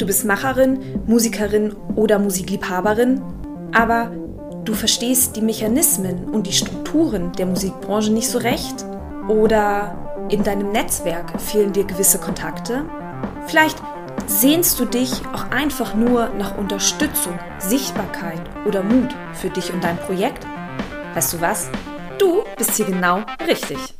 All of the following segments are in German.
Du bist Macherin, Musikerin oder Musikliebhaberin, aber du verstehst die Mechanismen und die Strukturen der Musikbranche nicht so recht? Oder in deinem Netzwerk fehlen dir gewisse Kontakte? Vielleicht sehnst du dich auch einfach nur nach Unterstützung, Sichtbarkeit oder Mut für dich und dein Projekt? Weißt du was? Du bist hier genau richtig.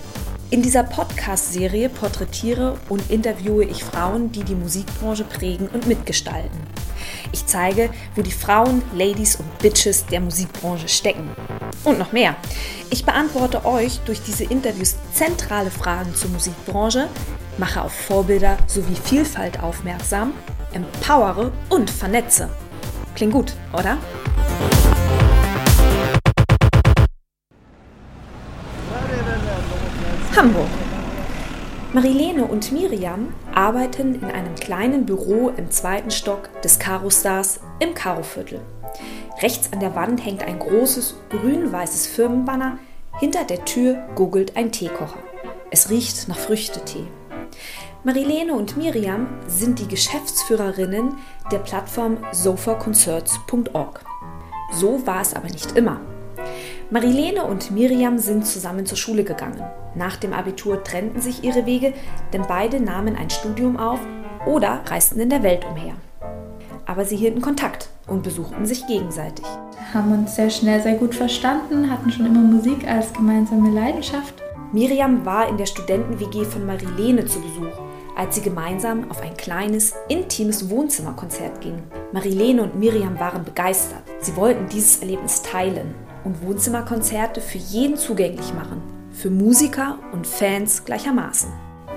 In dieser Podcast-Serie porträtiere und interviewe ich Frauen, die die Musikbranche prägen und mitgestalten. Ich zeige, wo die Frauen, Ladies und Bitches der Musikbranche stecken. Und noch mehr. Ich beantworte euch durch diese Interviews zentrale Fragen zur Musikbranche, mache auf Vorbilder sowie Vielfalt aufmerksam, empowere und vernetze. Klingt gut, oder? Hamburg. Marilene und Miriam arbeiten in einem kleinen Büro im zweiten Stock des Karo Stars im Karo-Viertel. Rechts an der Wand hängt ein großes grün-weißes Firmenbanner. Hinter der Tür googelt ein Teekocher. Es riecht nach Früchtetee. Marilene und Miriam sind die Geschäftsführerinnen der Plattform sofaconcerts.org. So war es aber nicht immer. Marilene und Miriam sind zusammen zur Schule gegangen. Nach dem Abitur trennten sich ihre Wege, denn beide nahmen ein Studium auf oder reisten in der Welt umher. Aber sie hielten Kontakt und besuchten sich gegenseitig. Haben uns sehr schnell sehr gut verstanden, hatten schon immer Musik als gemeinsame Leidenschaft. Miriam war in der Studenten-WG von Marilene zu Besuch, als sie gemeinsam auf ein kleines, intimes Wohnzimmerkonzert gingen. Marilene und Miriam waren begeistert. Sie wollten dieses Erlebnis teilen und Wohnzimmerkonzerte für jeden zugänglich machen. Für Musiker und Fans gleichermaßen.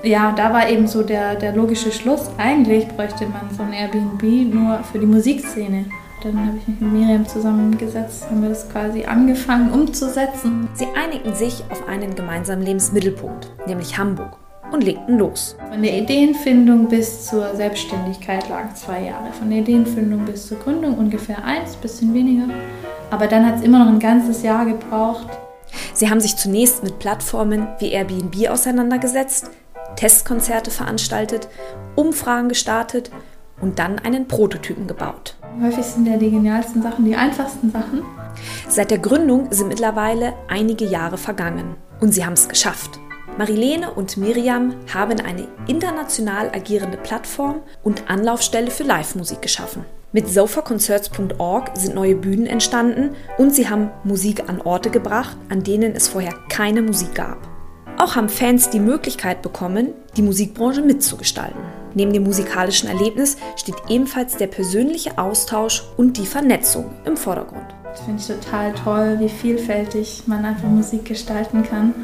Ja, da war eben so der, der logische Schluss. Eigentlich bräuchte man so ein Airbnb nur für die Musikszene. Dann habe ich mich mit Miriam zusammengesetzt, haben wir das quasi angefangen umzusetzen. Sie einigten sich auf einen gemeinsamen Lebensmittelpunkt, nämlich Hamburg, und legten los. Von der Ideenfindung bis zur Selbstständigkeit lagen zwei Jahre. Von der Ideenfindung bis zur Gründung ungefähr eins, bisschen weniger. Aber dann hat es immer noch ein ganzes Jahr gebraucht. Sie haben sich zunächst mit Plattformen wie Airbnb auseinandergesetzt, Testkonzerte veranstaltet, Umfragen gestartet und dann einen Prototypen gebaut. Häufig sind ja die genialsten Sachen die einfachsten Sachen. Seit der Gründung sind mittlerweile einige Jahre vergangen und sie haben es geschafft. Marilene und Miriam haben eine international agierende Plattform und Anlaufstelle für Live-Musik geschaffen. Mit sofaconcerts.org sind neue Bühnen entstanden und sie haben Musik an Orte gebracht, an denen es vorher keine Musik gab. Auch haben Fans die Möglichkeit bekommen, die Musikbranche mitzugestalten. Neben dem musikalischen Erlebnis steht ebenfalls der persönliche Austausch und die Vernetzung im Vordergrund. Das finde ich total toll, wie vielfältig man einfach Musik gestalten kann.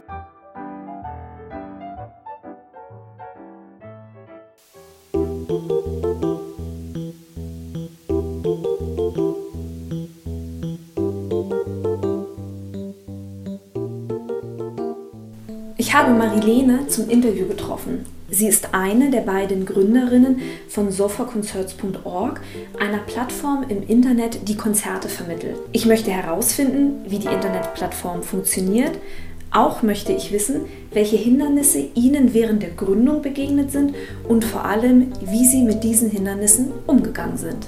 Ich habe Marilene zum Interview getroffen. Sie ist eine der beiden Gründerinnen von sofaconcerts.org, einer Plattform im Internet, die Konzerte vermittelt. Ich möchte herausfinden, wie die Internetplattform funktioniert. Auch möchte ich wissen, welche Hindernisse Ihnen während der Gründung begegnet sind und vor allem, wie Sie mit diesen Hindernissen umgegangen sind.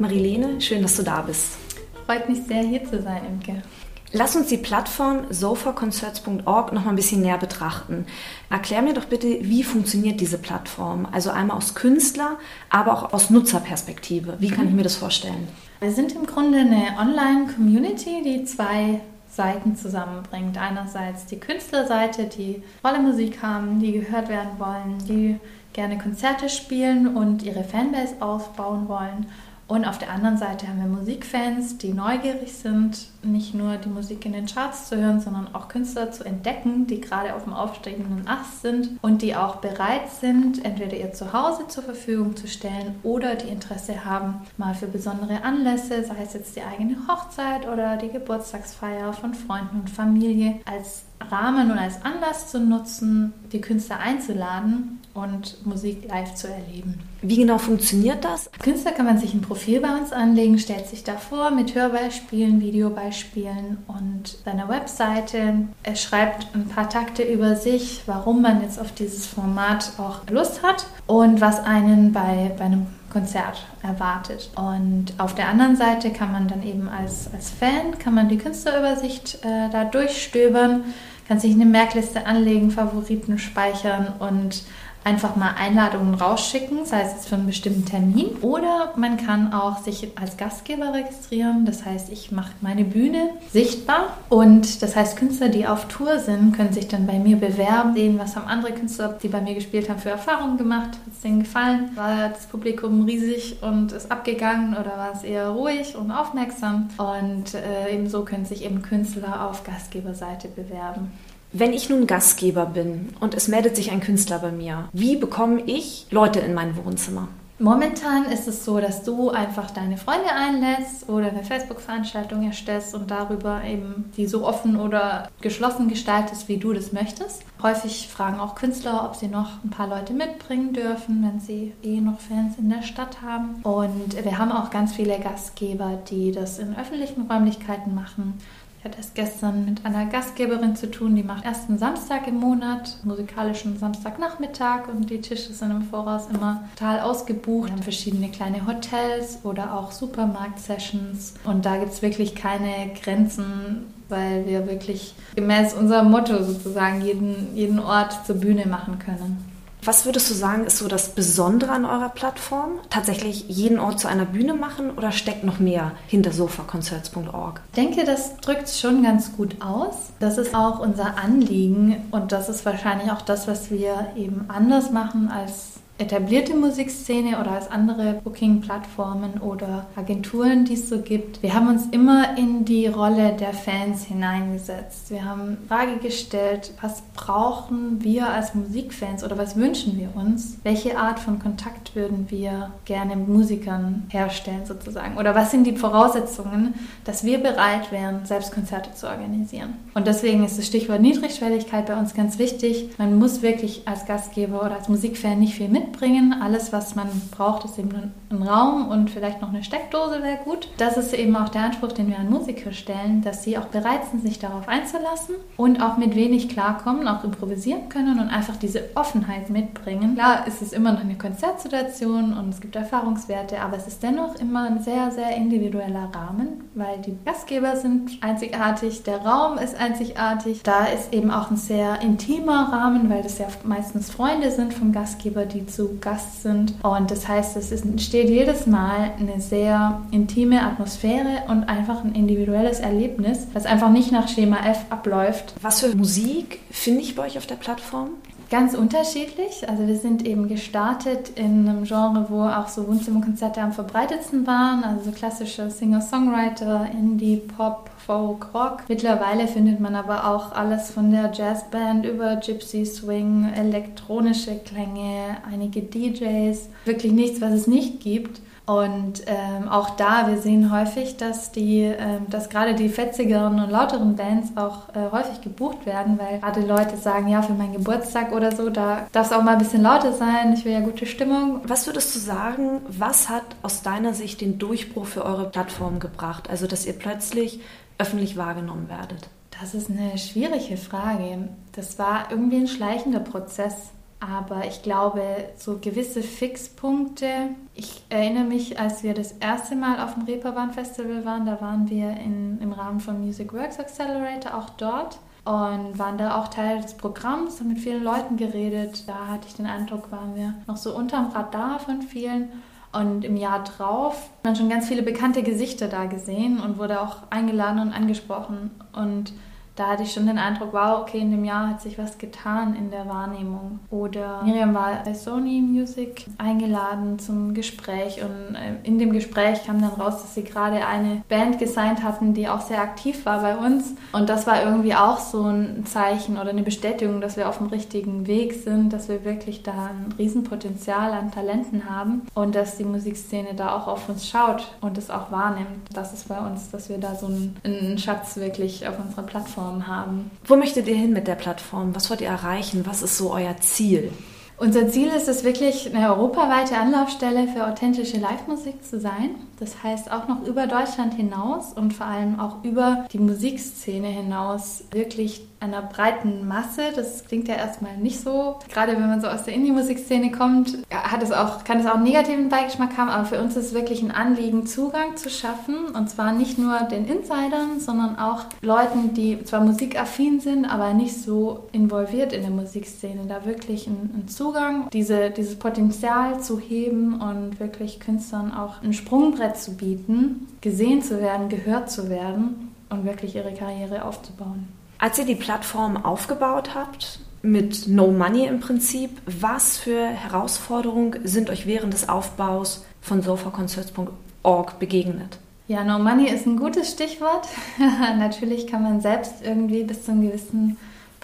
Marilene, schön, dass du da bist. Freut mich sehr, hier zu sein, Imke. Lass uns die Plattform sofaconcerts.org noch mal ein bisschen näher betrachten. Erklär mir doch bitte, wie funktioniert diese Plattform? Also einmal aus Künstler, aber auch aus Nutzerperspektive. Wie kann ich mir das vorstellen? Wir sind im Grunde eine Online-Community, die zwei Seiten zusammenbringt. Einerseits die Künstlerseite, die tolle Musik haben, die gehört werden wollen, die gerne Konzerte spielen und ihre Fanbase aufbauen wollen. Und auf der anderen Seite haben wir Musikfans, die neugierig sind, nicht nur die Musik in den Charts zu hören, sondern auch Künstler zu entdecken, die gerade auf dem aufsteigenden Ast sind und die auch bereit sind, entweder ihr Zuhause zur Verfügung zu stellen oder die Interesse haben, mal für besondere Anlässe, sei es jetzt die eigene Hochzeit oder die Geburtstagsfeier von Freunden und Familie, als Rahmen und als Anlass zu nutzen, die Künstler einzuladen und Musik live zu erleben. Wie genau funktioniert das? Künstler kann man sich ein Profil bei uns anlegen, stellt sich da vor mit Hörbeispielen, Videobeispielen und seiner Webseite. Er schreibt ein paar Takte über sich, warum man jetzt auf dieses Format auch Lust hat und was einen bei, bei einem Konzert erwartet. Und auf der anderen Seite kann man dann eben als, als Fan, kann man die Künstlerübersicht äh, da durchstöbern, kann sich eine Merkliste anlegen, Favoriten speichern und einfach mal Einladungen rausschicken, sei es für einen bestimmten Termin. Oder man kann auch sich als Gastgeber registrieren. Das heißt, ich mache meine Bühne sichtbar. Und das heißt, Künstler, die auf Tour sind, können sich dann bei mir bewerben, sehen, was haben andere Künstler, die bei mir gespielt haben, für Erfahrungen gemacht. Hat es denen gefallen? War das Publikum riesig und ist abgegangen oder war es eher ruhig und aufmerksam? Und äh, ebenso können sich eben Künstler auf Gastgeberseite bewerben. Wenn ich nun Gastgeber bin und es meldet sich ein Künstler bei mir, wie bekomme ich Leute in mein Wohnzimmer? Momentan ist es so, dass du einfach deine Freunde einlädst oder eine Facebook-Veranstaltung erstellst und darüber eben die so offen oder geschlossen gestaltest, wie du das möchtest. Häufig fragen auch Künstler, ob sie noch ein paar Leute mitbringen dürfen, wenn sie eh noch Fans in der Stadt haben. Und wir haben auch ganz viele Gastgeber, die das in öffentlichen Räumlichkeiten machen. Ich hatte es gestern mit einer Gastgeberin zu tun, die macht ersten Samstag im Monat, musikalischen Samstagnachmittag und die Tische sind im Voraus immer total ausgebucht. Wir haben verschiedene kleine Hotels oder auch Supermarkt-Sessions und da gibt es wirklich keine Grenzen, weil wir wirklich gemäß unserem Motto sozusagen jeden, jeden Ort zur Bühne machen können. Was würdest du sagen, ist so das Besondere an eurer Plattform? Tatsächlich jeden Ort zu einer Bühne machen oder steckt noch mehr hinter sofaconcerts.org? Ich denke, das drückt es schon ganz gut aus. Das ist auch unser Anliegen und das ist wahrscheinlich auch das, was wir eben anders machen als etablierte Musikszene oder als andere Booking-Plattformen oder Agenturen, die es so gibt. Wir haben uns immer in die Rolle der Fans hineingesetzt. Wir haben Frage gestellt, was brauchen wir als Musikfans oder was wünschen wir uns? Welche Art von Kontakt würden wir gerne mit Musikern herstellen sozusagen? Oder was sind die Voraussetzungen, dass wir bereit wären, selbst Konzerte zu organisieren? Und deswegen ist das Stichwort Niedrigschwelligkeit bei uns ganz wichtig. Man muss wirklich als Gastgeber oder als Musikfan nicht viel mit mitbringen. Alles, was man braucht, ist eben ein Raum und vielleicht noch eine Steckdose wäre gut. Das ist eben auch der Anspruch, den wir an Musiker stellen, dass sie auch bereit sind, sich darauf einzulassen und auch mit wenig klarkommen, auch improvisieren können und einfach diese Offenheit mitbringen. Klar ist es immer noch eine Konzertsituation und es gibt Erfahrungswerte, aber es ist dennoch immer ein sehr, sehr individueller Rahmen, weil die Gastgeber sind einzigartig, der Raum ist einzigartig. Da ist eben auch ein sehr intimer Rahmen, weil das ja meistens Freunde sind vom Gastgeber, die zu Gast sind. Und das heißt, es entsteht jedes Mal eine sehr intime Atmosphäre und einfach ein individuelles Erlebnis, das einfach nicht nach Schema F abläuft. Was für Musik finde ich bei euch auf der Plattform? Ganz unterschiedlich. Also wir sind eben gestartet in einem Genre, wo auch so Wohnzimmerkonzerte am verbreitetsten waren, also so klassische Singer-Songwriter, Indie, Pop, Folk, Rock. Mittlerweile findet man aber auch alles von der Jazzband über Gypsy Swing, elektronische Klänge, einige DJs. Wirklich nichts, was es nicht gibt. Und ähm, auch da, wir sehen häufig, dass, die, ähm, dass gerade die fetzigeren und lauteren Bands auch äh, häufig gebucht werden, weil gerade Leute sagen, ja, für meinen Geburtstag oder so, da darf es auch mal ein bisschen lauter sein, ich will ja gute Stimmung. Was würdest du sagen, was hat aus deiner Sicht den Durchbruch für eure Plattform gebracht? Also, dass ihr plötzlich öffentlich wahrgenommen werdet? Das ist eine schwierige Frage. Das war irgendwie ein schleichender Prozess. Aber ich glaube, so gewisse Fixpunkte. Ich erinnere mich, als wir das erste Mal auf dem Reeperbahn Festival waren, da waren wir in, im Rahmen von Music Works Accelerator auch dort und waren da auch Teil des Programms, haben mit vielen Leuten geredet. Da hatte ich den Eindruck, waren wir noch so unterm Radar von vielen. Und im Jahr drauf man schon ganz viele bekannte Gesichter da gesehen und wurde auch eingeladen und angesprochen. Und da hatte ich schon den Eindruck, wow, okay, in dem Jahr hat sich was getan in der Wahrnehmung. Oder Miriam war bei Sony Music eingeladen zum Gespräch und äh, in dem Gespräch kam dann raus, dass sie gerade eine Band gesigned hatten, die auch sehr aktiv war bei uns. Und das war irgendwie auch so ein Zeichen oder eine Bestätigung, dass wir auf dem richtigen Weg sind, dass wir wirklich da ein Riesenpotenzial an Talenten haben und dass die Musikszene da auch auf uns schaut und es auch wahrnimmt. Das ist bei uns, dass wir da so einen, einen Schatz wirklich auf unserer Plattform haben. Wo möchtet ihr hin mit der Plattform? Was wollt ihr erreichen? Was ist so euer Ziel? Unser Ziel ist es wirklich, eine europaweite Anlaufstelle für authentische Live-Musik zu sein. Das heißt auch noch über Deutschland hinaus und vor allem auch über die Musikszene hinaus wirklich einer breiten Masse. Das klingt ja erstmal nicht so. Gerade wenn man so aus der Indie-Musikszene kommt, hat es auch, kann es auch einen negativen Beigeschmack haben, aber für uns ist es wirklich ein Anliegen, Zugang zu schaffen. Und zwar nicht nur den Insidern, sondern auch Leuten, die zwar musikaffin sind, aber nicht so involviert in der Musikszene. Da wirklich einen Zugang, diese, dieses Potenzial zu heben und wirklich Künstlern auch ein Sprungbrett zu bieten, gesehen zu werden, gehört zu werden und wirklich ihre Karriere aufzubauen. Als ihr die Plattform aufgebaut habt, mit No Money im Prinzip, was für Herausforderungen sind euch während des Aufbaus von sofaconcerts.org begegnet? Ja, No Money ist ein gutes Stichwort. Natürlich kann man selbst irgendwie bis zu einem gewissen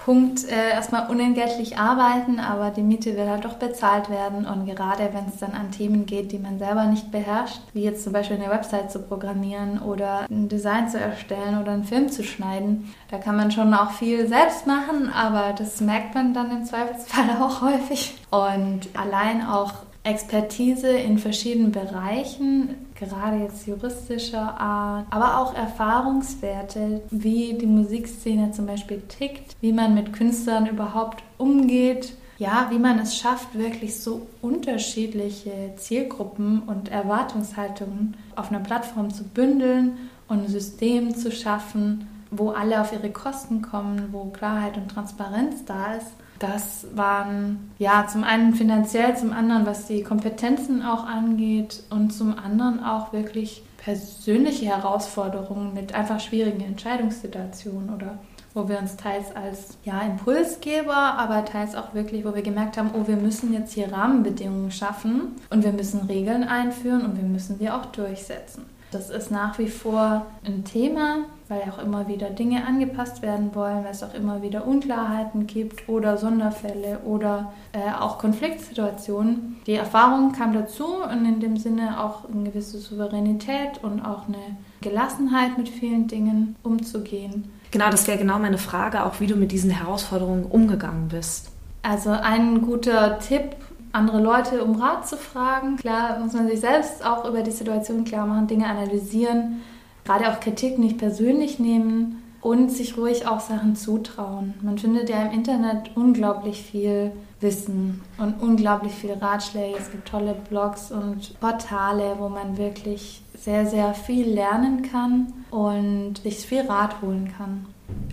Punkt äh, erstmal unentgeltlich arbeiten, aber die Miete will halt doch bezahlt werden. Und gerade wenn es dann an Themen geht, die man selber nicht beherrscht, wie jetzt zum Beispiel eine Website zu programmieren oder ein Design zu erstellen oder einen Film zu schneiden, da kann man schon auch viel selbst machen, aber das merkt man dann im Zweifelsfall auch häufig. Und allein auch Expertise in verschiedenen Bereichen, gerade jetzt juristischer Art, aber auch Erfahrungswerte, wie die Musikszene zum Beispiel tickt, wie man mit Künstlern überhaupt umgeht, ja, wie man es schafft, wirklich so unterschiedliche Zielgruppen und Erwartungshaltungen auf einer Plattform zu bündeln und ein System zu schaffen, wo alle auf ihre Kosten kommen, wo Klarheit und Transparenz da ist das waren ja zum einen finanziell, zum anderen was die Kompetenzen auch angeht und zum anderen auch wirklich persönliche Herausforderungen mit einfach schwierigen Entscheidungssituationen oder wo wir uns teils als ja, Impulsgeber, aber teils auch wirklich, wo wir gemerkt haben, oh, wir müssen jetzt hier Rahmenbedingungen schaffen und wir müssen Regeln einführen und wir müssen sie auch durchsetzen. Das ist nach wie vor ein Thema, weil auch immer wieder Dinge angepasst werden wollen, weil es auch immer wieder Unklarheiten gibt oder Sonderfälle oder äh, auch Konfliktsituationen. Die Erfahrung kam dazu und in dem Sinne auch eine gewisse Souveränität und auch eine Gelassenheit mit vielen Dingen umzugehen. Genau, das wäre genau meine Frage, auch wie du mit diesen Herausforderungen umgegangen bist. Also ein guter Tipp andere Leute um Rat zu fragen. Klar muss man sich selbst auch über die Situation klar machen, Dinge analysieren, gerade auch Kritik nicht persönlich nehmen und sich ruhig auch Sachen zutrauen. Man findet ja im Internet unglaublich viel Wissen und unglaublich viele Ratschläge. Es gibt tolle Blogs und Portale, wo man wirklich sehr, sehr viel lernen kann und sich viel Rat holen kann.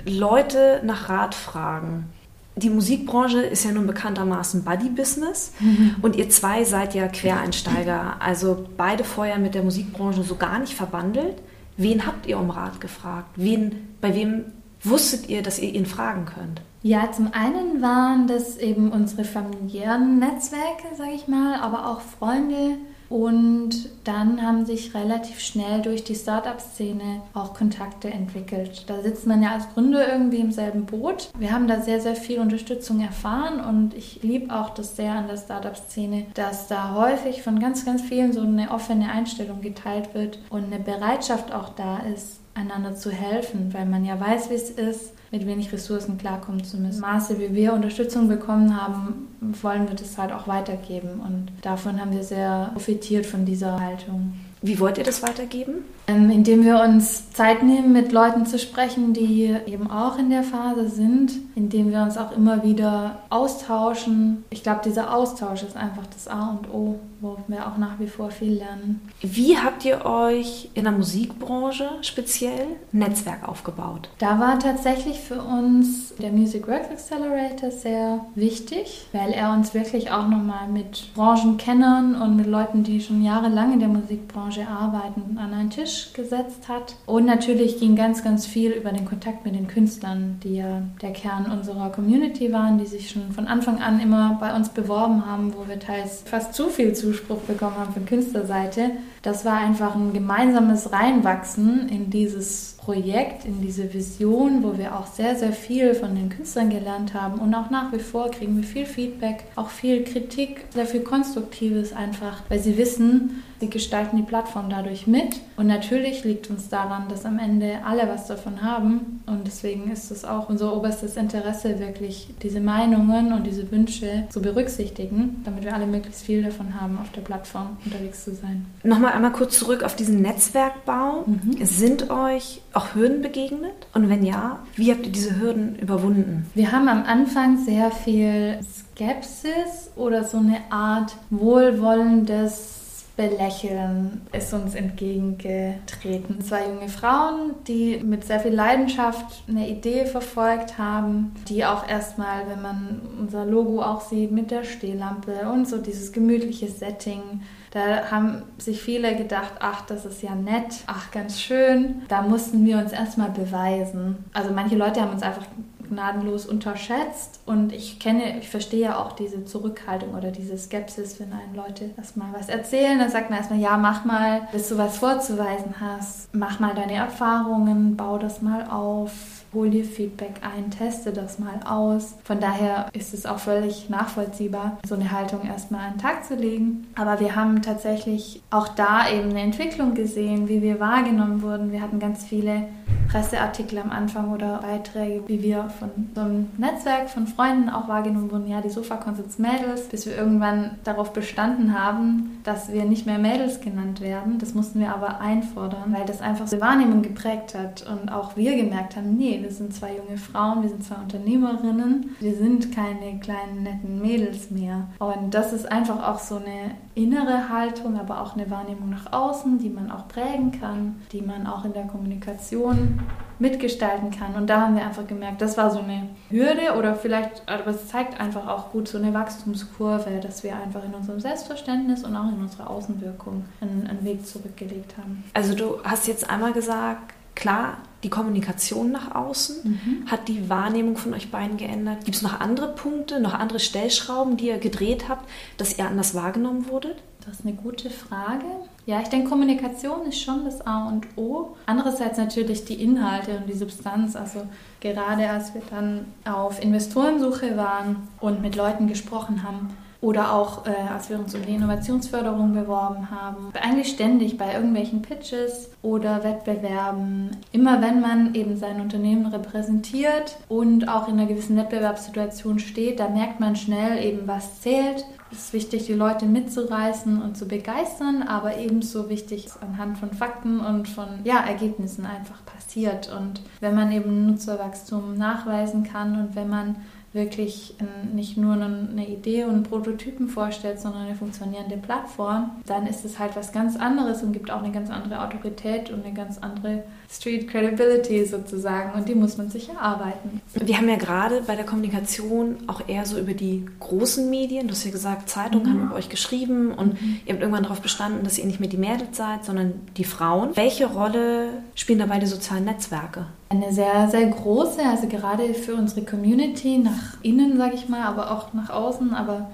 Leute nach Rat fragen die Musikbranche ist ja nun bekanntermaßen Buddy-Business mhm. und ihr zwei seid ja Quereinsteiger, also beide vorher mit der Musikbranche so gar nicht verbandelt. Wen habt ihr um Rat gefragt? Wen, bei wem wusstet ihr, dass ihr ihn fragen könnt? Ja, zum einen waren das eben unsere familiären Netzwerke, sage ich mal, aber auch Freunde, und dann haben sich relativ schnell durch die Startup-Szene auch Kontakte entwickelt. Da sitzt man ja als Gründer irgendwie im selben Boot. Wir haben da sehr, sehr viel Unterstützung erfahren und ich liebe auch das sehr an der Startup-Szene, dass da häufig von ganz, ganz vielen so eine offene Einstellung geteilt wird und eine Bereitschaft auch da ist, einander zu helfen, weil man ja weiß, wie es ist, mit wenig Ressourcen klarkommen zu müssen. Maße, wie wir Unterstützung bekommen haben, wollen wir das halt auch weitergeben. Und davon haben wir sehr profitiert von dieser Haltung. Wie wollt ihr das weitergeben? Ähm, indem wir uns Zeit nehmen, mit Leuten zu sprechen, die eben auch in der Phase sind, indem wir uns auch immer wieder austauschen. Ich glaube, dieser Austausch ist einfach das A und O, wo wir auch nach wie vor viel lernen. Wie habt ihr euch in der Musikbranche speziell ein Netzwerk aufgebaut? Da war tatsächlich für uns der Music Works Accelerator sehr wichtig, weil er uns wirklich auch nochmal mit Branchenkennern und mit Leuten, die schon jahrelang in der Musikbranche arbeiten, an einen Tisch Tisch gesetzt hat. Und natürlich ging ganz, ganz viel über den Kontakt mit den Künstlern, die ja der Kern unserer Community waren, die sich schon von Anfang an immer bei uns beworben haben, wo wir teils fast zu viel Zuspruch bekommen haben von Künstlerseite. Das war einfach ein gemeinsames Reinwachsen in dieses Projekt, in diese Vision, wo wir auch sehr, sehr viel von den Künstlern gelernt haben. Und auch nach wie vor kriegen wir viel Feedback, auch viel Kritik, sehr viel Konstruktives einfach, weil sie wissen, sie gestalten die Plattform dadurch mit. Und natürlich liegt uns daran, dass am Ende alle was davon haben. Und deswegen ist es auch unser oberstes Interesse, wirklich diese Meinungen und diese Wünsche zu berücksichtigen, damit wir alle möglichst viel davon haben, auf der Plattform unterwegs zu sein. Nochmal einmal kurz zurück auf diesen Netzwerkbau. Mhm. Sind euch auch Hürden begegnet? Und wenn ja, wie habt ihr diese Hürden überwunden? Wir haben am Anfang sehr viel Skepsis oder so eine Art wohlwollendes Belächeln ist uns entgegengetreten. Zwei junge Frauen, die mit sehr viel Leidenschaft eine Idee verfolgt haben, die auch erstmal, wenn man unser Logo auch sieht mit der Stehlampe und so dieses gemütliche Setting, da haben sich viele gedacht, ach, das ist ja nett, ach, ganz schön. Da mussten wir uns erstmal beweisen. Also manche Leute haben uns einfach gnadenlos unterschätzt und ich kenne, ich verstehe ja auch diese Zurückhaltung oder diese Skepsis, wenn einen Leute erstmal was erzählen, dann sagt man erstmal, ja, mach mal, bis du was vorzuweisen hast, mach mal deine Erfahrungen, bau das mal auf hol dir Feedback ein, teste das mal aus. Von daher ist es auch völlig nachvollziehbar, so eine Haltung erstmal an den Tag zu legen. Aber wir haben tatsächlich auch da eben eine Entwicklung gesehen, wie wir wahrgenommen wurden. Wir hatten ganz viele Presseartikel am Anfang oder Beiträge, wie wir von so einem Netzwerk von Freunden auch wahrgenommen wurden, ja, die Sofa-Concepts Mädels, bis wir irgendwann darauf bestanden haben, dass wir nicht mehr Mädels genannt werden. Das mussten wir aber einfordern, weil das einfach so Wahrnehmung geprägt hat und auch wir gemerkt haben, nee, wir sind zwei junge Frauen, wir sind zwei Unternehmerinnen, wir sind keine kleinen netten Mädels mehr. Und das ist einfach auch so eine innere Haltung, aber auch eine Wahrnehmung nach außen, die man auch prägen kann, die man auch in der Kommunikation mitgestalten kann. Und da haben wir einfach gemerkt, das war so eine Hürde oder vielleicht, aber es zeigt einfach auch gut so eine Wachstumskurve, dass wir einfach in unserem Selbstverständnis und auch in unserer Außenwirkung einen, einen Weg zurückgelegt haben. Also du hast jetzt einmal gesagt, klar, die Kommunikation nach außen? Mhm. Hat die Wahrnehmung von euch beiden geändert? Gibt es noch andere Punkte, noch andere Stellschrauben, die ihr gedreht habt, dass ihr anders wahrgenommen wurdet? Das ist eine gute Frage. Ja, ich denke, Kommunikation ist schon das A und O. Andererseits natürlich die Inhalte und die Substanz. Also gerade als wir dann auf Investorensuche waren und mit Leuten gesprochen haben, oder auch, äh, als wir uns um die Innovationsförderung beworben haben. Eigentlich ständig bei irgendwelchen Pitches oder Wettbewerben. Immer wenn man eben sein Unternehmen repräsentiert und auch in einer gewissen Wettbewerbssituation steht, da merkt man schnell eben, was zählt. Es ist wichtig, die Leute mitzureißen und zu begeistern, aber ebenso wichtig anhand von Fakten und von ja, Ergebnissen einfach passiert. Und wenn man eben Nutzerwachstum nachweisen kann und wenn man wirklich nicht nur eine Idee und einen Prototypen vorstellt, sondern eine funktionierende Plattform, dann ist es halt was ganz anderes und gibt auch eine ganz andere Autorität und eine ganz andere Street Credibility sozusagen und die muss man sich erarbeiten. Wir haben ja gerade bei der Kommunikation auch eher so über die großen Medien, du hast ja gesagt, Zeitungen mhm. haben über euch geschrieben und mhm. ihr habt irgendwann darauf bestanden, dass ihr nicht mehr die Mädels seid, sondern die Frauen. Welche Rolle spielen dabei die sozialen Netzwerke? Eine sehr, sehr große, also gerade für unsere Community, nach innen, sage ich mal, aber auch nach außen. Aber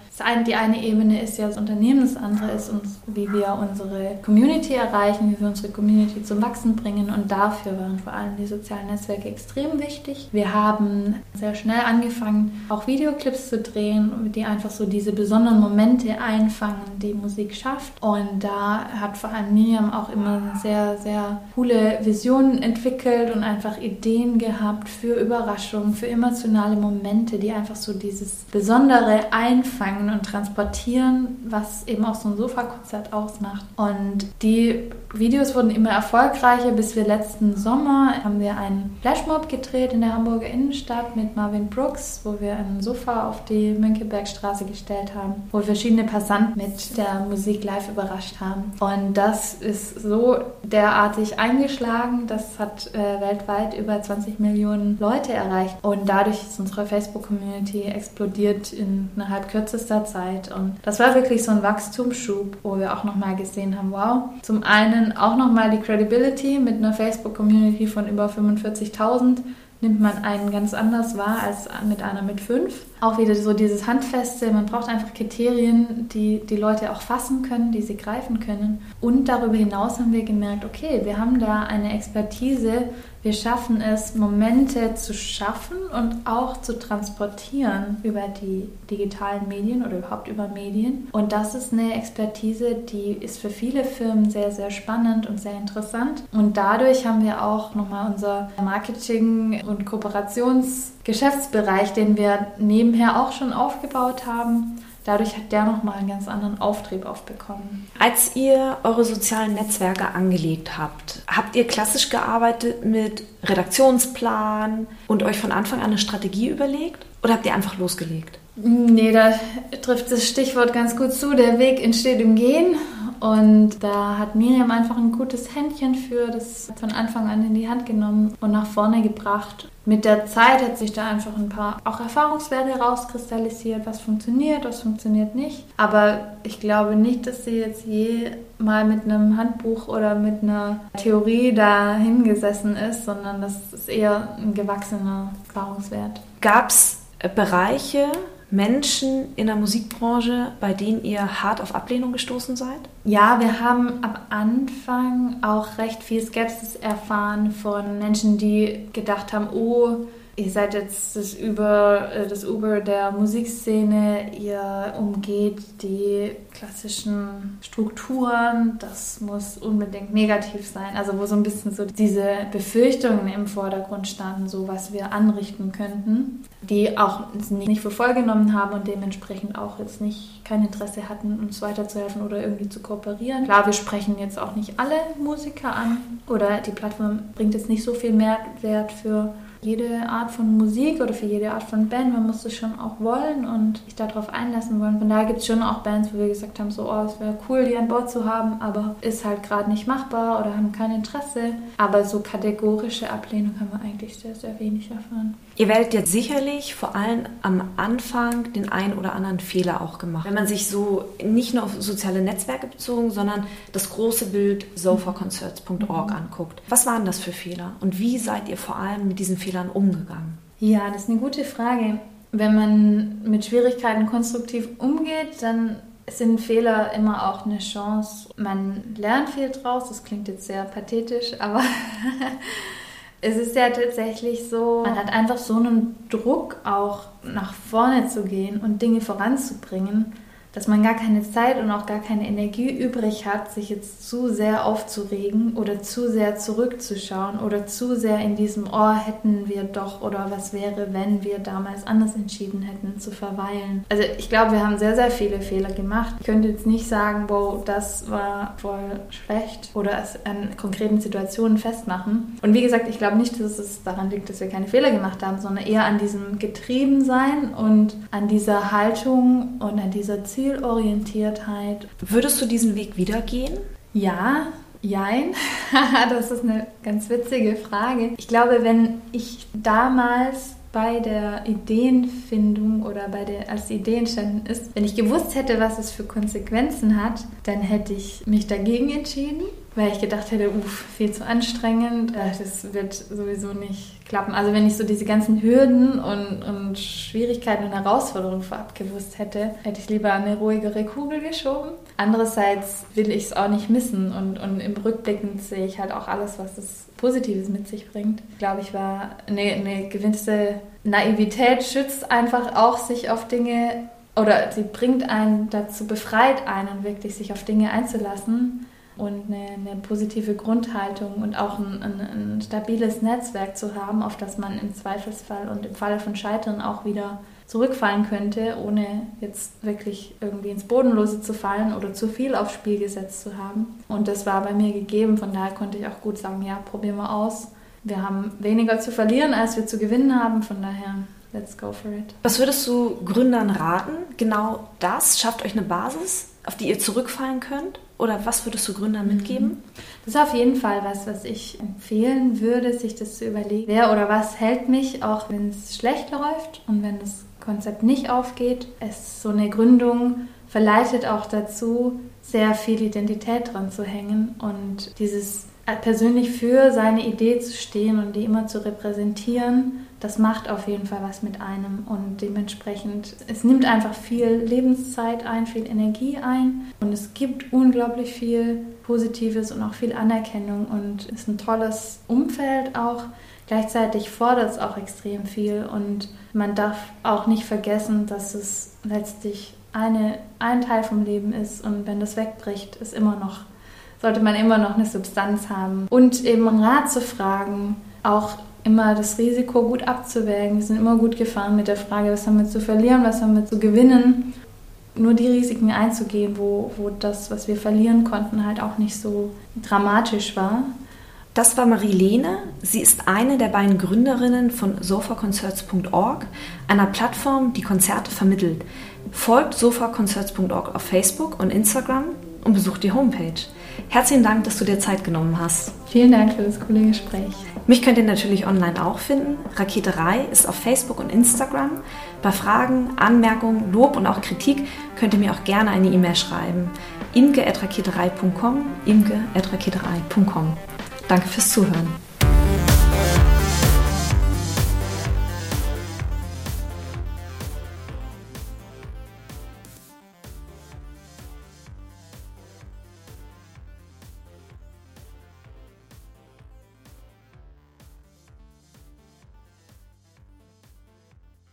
die eine Ebene ist ja das Unternehmen, das andere ist, uns, wie wir unsere Community erreichen, wie wir unsere Community zum Wachsen bringen. Und dafür waren vor allem die sozialen Netzwerke extrem wichtig. Wir haben sehr schnell angefangen, auch Videoclips zu drehen, die einfach so diese besonderen Momente einfangen, die Musik schafft. Und da hat vor allem Miriam auch immer sehr, sehr coole Visionen entwickelt und einfach Ideen gehabt für Überraschungen, für emotionale Momente, die einfach so dieses Besondere einfangen und transportieren, was eben auch so ein Sofakonzert ausmacht. Und die Videos wurden immer erfolgreicher, bis wir letzten Sommer haben wir einen Flashmob gedreht in der Hamburger Innenstadt mit Marvin Brooks, wo wir ein Sofa auf die Mönckebergstraße gestellt haben, wo verschiedene Passanten mit der Musik live überrascht haben. Und das ist so derartig eingeschlagen, das hat äh, weltweit über 20 Millionen Leute erreicht. Und dadurch ist unsere Facebook-Community explodiert innerhalb kürzester Zeit. Und das war wirklich so ein Wachstumsschub, wo wir auch nochmal gesehen haben, wow, zum einen auch nochmal die Credibility mit einer Facebook-Community von über 45.000 nimmt man einen ganz anders wahr als mit einer mit fünf. Auch wieder so dieses Handfeste, man braucht einfach Kriterien, die die Leute auch fassen können, die sie greifen können. Und darüber hinaus haben wir gemerkt, okay, wir haben da eine Expertise, wir schaffen es, Momente zu schaffen und auch zu transportieren über die digitalen Medien oder überhaupt über Medien. Und das ist eine Expertise, die ist für viele Firmen sehr, sehr spannend und sehr interessant. Und dadurch haben wir auch nochmal unser Marketing- und Kooperationsgeschäftsbereich, den wir nebenher auch schon aufgebaut haben, dadurch hat der nochmal einen ganz anderen Auftrieb aufbekommen. Als ihr eure sozialen Netzwerke angelegt habt, habt ihr klassisch gearbeitet mit Redaktionsplan und euch von Anfang an eine Strategie überlegt oder habt ihr einfach losgelegt? Nee, da trifft das Stichwort ganz gut zu. Der Weg entsteht im Gehen. Und da hat Miriam einfach ein gutes Händchen für, das von Anfang an in die Hand genommen und nach vorne gebracht mit der Zeit hat sich da einfach ein paar auch Erfahrungswerte rauskristallisiert, was funktioniert, was funktioniert nicht. Aber ich glaube nicht, dass sie jetzt je mal mit einem Handbuch oder mit einer Theorie da hingesessen ist, sondern das ist eher ein gewachsener Erfahrungswert. Gab es Bereiche, Menschen in der Musikbranche, bei denen ihr hart auf Ablehnung gestoßen seid? Ja, wir haben am Anfang auch recht viel Skepsis erfahren von Menschen, die gedacht haben, oh, ihr seid jetzt das Uber, äh, das Uber der Musikszene, ihr umgeht die klassischen Strukturen, das muss unbedingt negativ sein. Also wo so ein bisschen so diese Befürchtungen im Vordergrund standen, so was wir anrichten könnten, die auch nicht für voll genommen haben und dementsprechend auch jetzt nicht kein Interesse hatten, uns weiterzuhelfen oder irgendwie zu kooperieren. Klar, wir sprechen jetzt auch nicht alle Musiker an oder die Plattform bringt jetzt nicht so viel Mehrwert für jede Art von Musik oder für jede Art von Band. Man muss es schon auch wollen und sich darauf einlassen wollen. Von daher gibt es schon auch Bands, wo wir gesagt haben, so, oh, es wäre cool, die an Bord zu haben, aber ist halt gerade nicht machbar oder haben kein Interesse. Aber so kategorische Ablehnung haben wir eigentlich sehr, sehr wenig erfahren. Ihr werdet jetzt sicherlich vor allem am Anfang den einen oder anderen Fehler auch gemacht. Wenn man sich so nicht nur auf soziale Netzwerke bezogen, sondern das große Bild sofaconcerts.org mhm. anguckt. Was waren das für Fehler und wie seid ihr vor allem mit diesen Fehlern umgegangen? Ja, das ist eine gute Frage. Wenn man mit Schwierigkeiten konstruktiv umgeht, dann sind Fehler immer auch eine Chance. Man lernt viel draus. Das klingt jetzt sehr pathetisch, aber es ist ja tatsächlich so, man hat einfach so einen Druck auch nach vorne zu gehen und Dinge voranzubringen dass man gar keine Zeit und auch gar keine Energie übrig hat, sich jetzt zu sehr aufzuregen oder zu sehr zurückzuschauen oder zu sehr in diesem Oh hätten wir doch oder was wäre, wenn wir damals anders entschieden hätten, zu verweilen. Also ich glaube, wir haben sehr, sehr viele Fehler gemacht. Ich könnte jetzt nicht sagen, wow, das war voll schlecht oder es an konkreten Situationen festmachen. Und wie gesagt, ich glaube nicht, dass es daran liegt, dass wir keine Fehler gemacht haben, sondern eher an diesem Getriebensein und an dieser Haltung und an dieser Ziel Zielorientiertheit. Würdest du diesen Weg wieder gehen? Ja, jein. das ist eine ganz witzige Frage. Ich glaube, wenn ich damals bei der Ideenfindung oder bei der, als die Idee entstanden ist, wenn ich gewusst hätte, was es für Konsequenzen hat, dann hätte ich mich dagegen entschieden, weil ich gedacht hätte, uff, viel zu anstrengend, äh, das wird sowieso nicht klappen. Also wenn ich so diese ganzen Hürden und, und Schwierigkeiten und Herausforderungen vorab gewusst hätte, hätte ich lieber eine ruhigere Kugel geschoben. Andererseits will ich es auch nicht missen und, und im Rückblickend sehe ich halt auch alles, was das Positives mit sich bringt. Ich glaube, ich war eine, eine gewisse Naivität schützt einfach auch sich auf Dinge oder sie bringt einen dazu, befreit einen wirklich, sich auf Dinge einzulassen und eine, eine positive Grundhaltung und auch ein, ein, ein, stabiles Netzwerk zu haben, auf das man im Zweifelsfall und im Falle von Scheitern auch wieder zurückfallen könnte, ohne jetzt wirklich irgendwie ins Bodenlose zu fallen oder zu viel aufs Spiel gesetzt zu haben. Und das war bei mir gegeben, von daher konnte ich auch gut sagen, ja, probieren wir aus. Wir haben weniger zu verlieren, als wir zu gewinnen haben, von daher let's go for it. Was würdest du Gründern raten? Genau das schafft euch eine Basis, auf die ihr zurückfallen könnt? Oder was würdest du Gründern mitgeben? Das ist auf jeden Fall was, was ich empfehlen würde, sich das zu überlegen. Wer oder was hält mich, auch wenn es schlecht läuft und wenn das Konzept nicht aufgeht. Es so eine Gründung verleitet auch dazu, sehr viel Identität dran zu hängen und dieses persönlich für seine Idee zu stehen und die immer zu repräsentieren, das macht auf jeden Fall was mit einem. Und dementsprechend, es nimmt einfach viel Lebenszeit ein, viel Energie ein. Und es gibt unglaublich viel Positives und auch viel Anerkennung. Und ist ein tolles Umfeld auch. Gleichzeitig fordert es auch extrem viel. Und man darf auch nicht vergessen, dass es letztlich eine, ein Teil vom Leben ist. Und wenn das wegbricht, ist immer noch sollte man immer noch eine Substanz haben. Und eben Rat zu fragen, auch immer das Risiko gut abzuwägen. Wir sind immer gut gefahren mit der Frage, was haben wir zu verlieren, was haben wir zu gewinnen. Nur die Risiken einzugehen, wo, wo das, was wir verlieren konnten, halt auch nicht so dramatisch war. Das war Marie-Lene. Sie ist eine der beiden Gründerinnen von sofaconcerts.org, einer Plattform, die Konzerte vermittelt. Folgt sofaconcerts.org auf Facebook und Instagram und besucht die Homepage. Herzlichen Dank, dass du dir Zeit genommen hast. Vielen Dank für das coole Gespräch. Mich könnt ihr natürlich online auch finden. Raketerei ist auf Facebook und Instagram. Bei Fragen, Anmerkungen, Lob und auch Kritik könnt ihr mir auch gerne eine E-Mail schreiben. imge.raketerei.com imge.raketerei.com Danke fürs Zuhören.